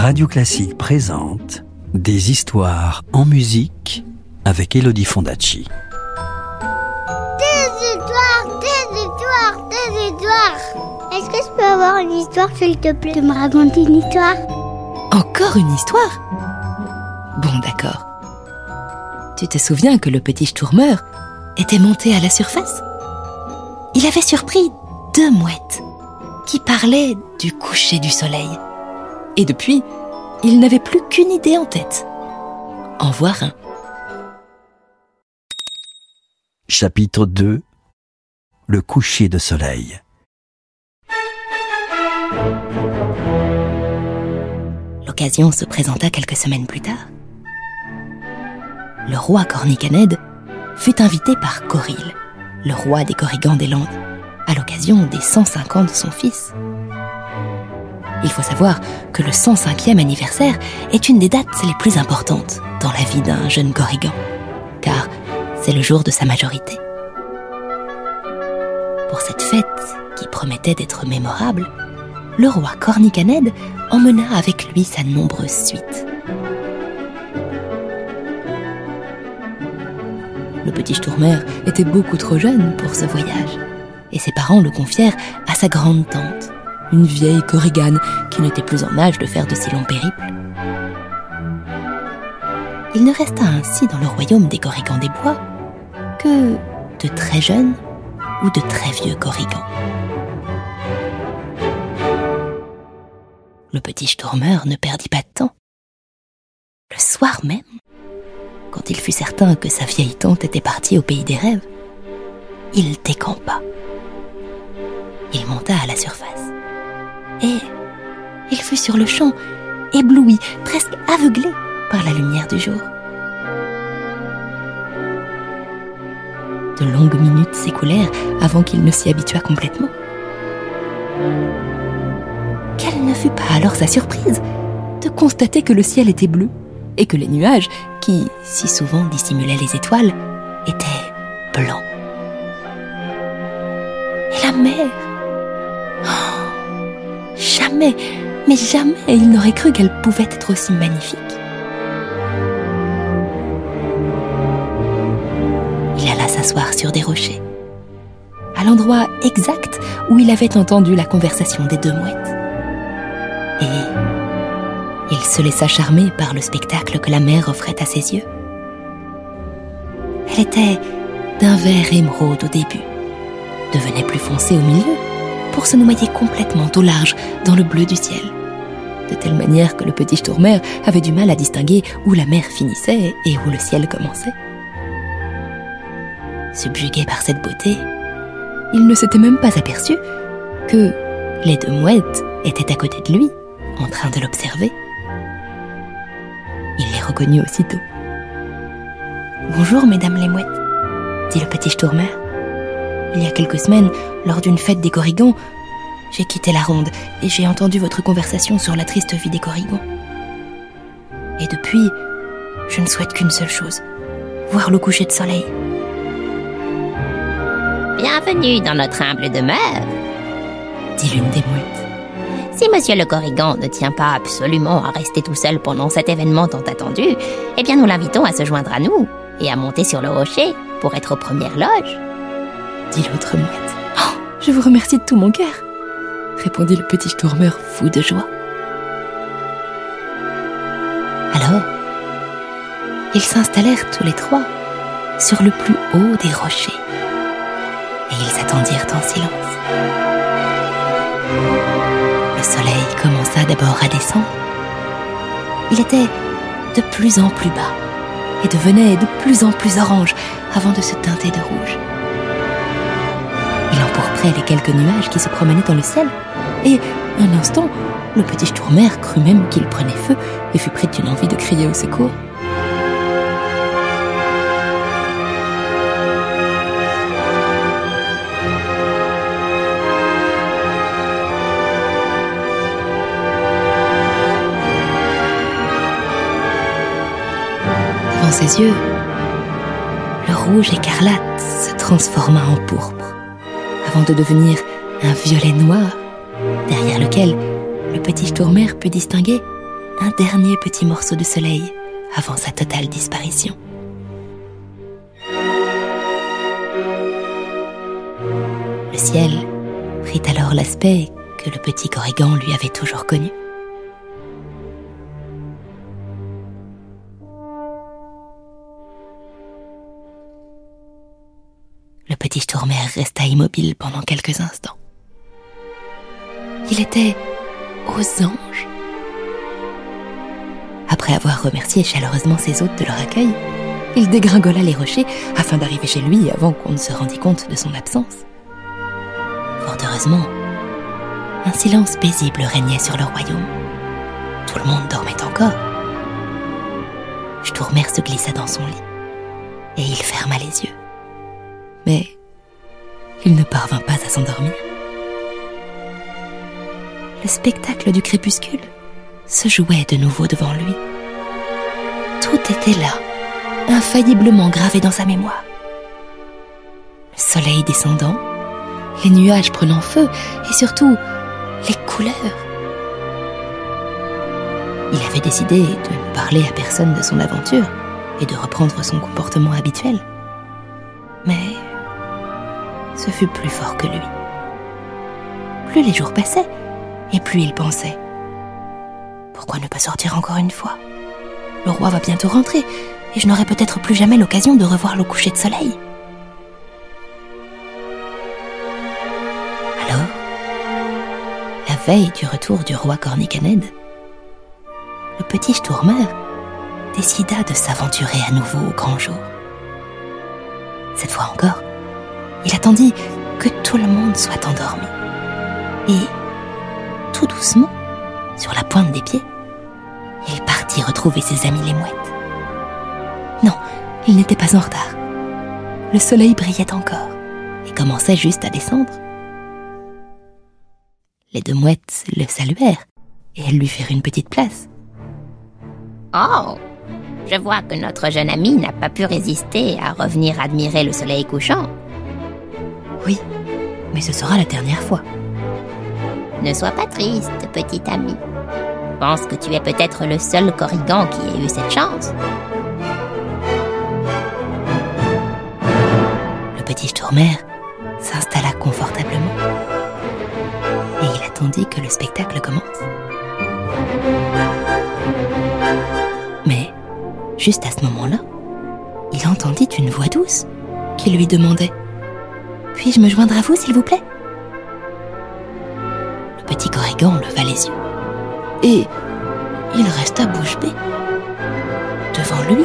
Radio Classique présente Des histoires en musique avec Elodie Fondacci. Des histoires, des histoires, des histoires. Est-ce que je peux avoir une histoire, s'il te plaît, de me raconter une histoire? Encore une histoire? Bon, d'accord. Tu te souviens que le petit Sturmer était monté à la surface? Il avait surpris deux mouettes qui parlaient du coucher du soleil. Et depuis, il n'avait plus qu'une idée en tête. En voir un. Chapitre 2 Le coucher de soleil. L'occasion se présenta quelques semaines plus tard. Le roi Cornicanède fut invité par Coril, le roi des Corrigans des Landes, à l'occasion des 105 ans de son fils. Il faut savoir que le 105e anniversaire est une des dates les plus importantes dans la vie d'un jeune Corrigan, car c'est le jour de sa majorité. Pour cette fête, qui promettait d'être mémorable, le roi Cornicanède emmena avec lui sa nombreuse suite. Le petit Sturmer était beaucoup trop jeune pour ce voyage, et ses parents le confièrent à sa grande tante, une vieille Corrigane qui n'était plus en âge de faire de si longs périples. Il ne resta ainsi dans le royaume des Corrigans des Bois que de très jeunes ou de très vieux Corrigans. Le petit Sturmer ne perdit pas de temps. Le soir même, quand il fut certain que sa vieille tante était partie au pays des rêves, il décampa. Il monta à la surface. Et il fut sur le champ, ébloui, presque aveuglé par la lumière du jour. De longues minutes s'écoulèrent avant qu'il ne s'y habituât complètement. Quelle ne fut pas alors sa surprise de constater que le ciel était bleu et que les nuages, qui si souvent dissimulaient les étoiles, étaient blancs. Et la mer Jamais, mais jamais il n'aurait cru qu'elle pouvait être aussi magnifique. Il alla s'asseoir sur des rochers, à l'endroit exact où il avait entendu la conversation des deux mouettes. Et il se laissa charmer par le spectacle que la mer offrait à ses yeux. Elle était d'un vert émeraude au début, devenait plus foncée au milieu, pour se noyer complètement au large dans le bleu du ciel. De telle manière que le petit Sturmer avait du mal à distinguer où la mer finissait et où le ciel commençait. Subjugué par cette beauté, il ne s'était même pas aperçu que les deux mouettes étaient à côté de lui, en train de l'observer. Il les reconnut aussitôt. Bonjour, mesdames les mouettes, dit le petit Sturmer. Il y a quelques semaines, lors d'une fête des Corrigans, j'ai quitté la ronde et j'ai entendu votre conversation sur la triste vie des Corrigans. Et depuis, je ne souhaite qu'une seule chose voir le coucher de soleil. Bienvenue dans notre humble demeure, dit l'une des mouettes. Si monsieur le Corrigan ne tient pas absolument à rester tout seul pendant cet événement tant attendu, eh bien nous l'invitons à se joindre à nous et à monter sur le rocher pour être aux premières loges. Dit l'autre mouette. Oh, je vous remercie de tout mon cœur, répondit le petit Sturmer fou de joie. Alors, ils s'installèrent tous les trois sur le plus haut des rochers et ils attendirent en silence. Le soleil commença d'abord à descendre. Il était de plus en plus bas et devenait de plus en plus orange avant de se teinter de rouge. Empourprait les quelques nuages qui se promenaient dans le ciel et, un instant, le petit Sturmer crut même qu'il prenait feu et fut pris d'une envie de crier au secours. Devant ses yeux, le rouge écarlate se transforma en pourpre, avant de devenir un violet noir, derrière lequel le petit Sturmer put distinguer un dernier petit morceau de soleil avant sa totale disparition. Le ciel prit alors l'aspect que le petit Corrigan lui avait toujours connu. Petit Stourmer resta immobile pendant quelques instants. Il était aux anges. Après avoir remercié chaleureusement ses hôtes de leur accueil, il dégringola les rochers afin d'arriver chez lui avant qu'on ne se rendît compte de son absence. Fort heureusement, un silence paisible régnait sur le royaume. Tout le monde dormait encore. Stourmer se glissa dans son lit et il ferma les yeux. Mais il ne parvint pas à s'endormir. Le spectacle du crépuscule se jouait de nouveau devant lui. Tout était là, infailliblement gravé dans sa mémoire. Le soleil descendant, les nuages prenant feu et surtout les couleurs. Il avait décidé de ne parler à personne de son aventure et de reprendre son comportement habituel. Mais ce fut plus fort que lui. Plus les jours passaient, et plus il pensait. Pourquoi ne pas sortir encore une fois? Le roi va bientôt rentrer, et je n'aurai peut-être plus jamais l'occasion de revoir le coucher de soleil. Alors, la veille du retour du roi Cornicanède, le petit Stourmer décida de s'aventurer à nouveau au grand jour. Cette fois encore, il attendit que tout le monde soit endormi. Et, tout doucement, sur la pointe des pieds, il partit retrouver ses amis les mouettes. Non, il n'était pas en retard. Le soleil brillait encore et commençait juste à descendre. Les deux mouettes le saluèrent et elles lui firent une petite place. Oh Je vois que notre jeune ami n'a pas pu résister à revenir admirer le soleil couchant. Oui, mais ce sera la dernière fois. Ne sois pas triste, petit ami. Pense que tu es peut-être le seul Corrigan qui ait eu cette chance. Le petit Stourmer s'installa confortablement et il attendit que le spectacle commence. Mais, juste à ce moment-là, il entendit une voix douce qui lui demandait Puis-je me joindre à vous, s'il vous plaît? Le petit Corrigan leva les yeux et il resta bouche bée. Devant lui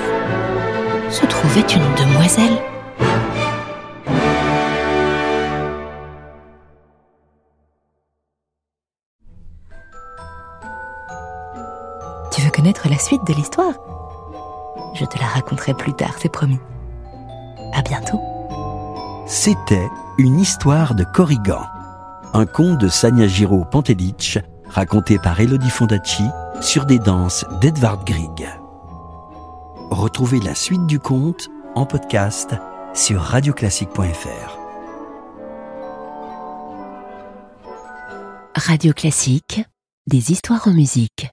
se trouvait une demoiselle. Tu veux connaître la suite de l'histoire? Je te la raconterai plus tard, c'est promis. À bientôt. C'était une histoire de Corrigan, un conte de Sanyajiro Pantelic raconté par Elodie Fondacci sur des danses d'Edvard Grieg. Retrouvez la suite du conte en podcast sur radioclassique.fr. Radio Classique, des histoires en musique.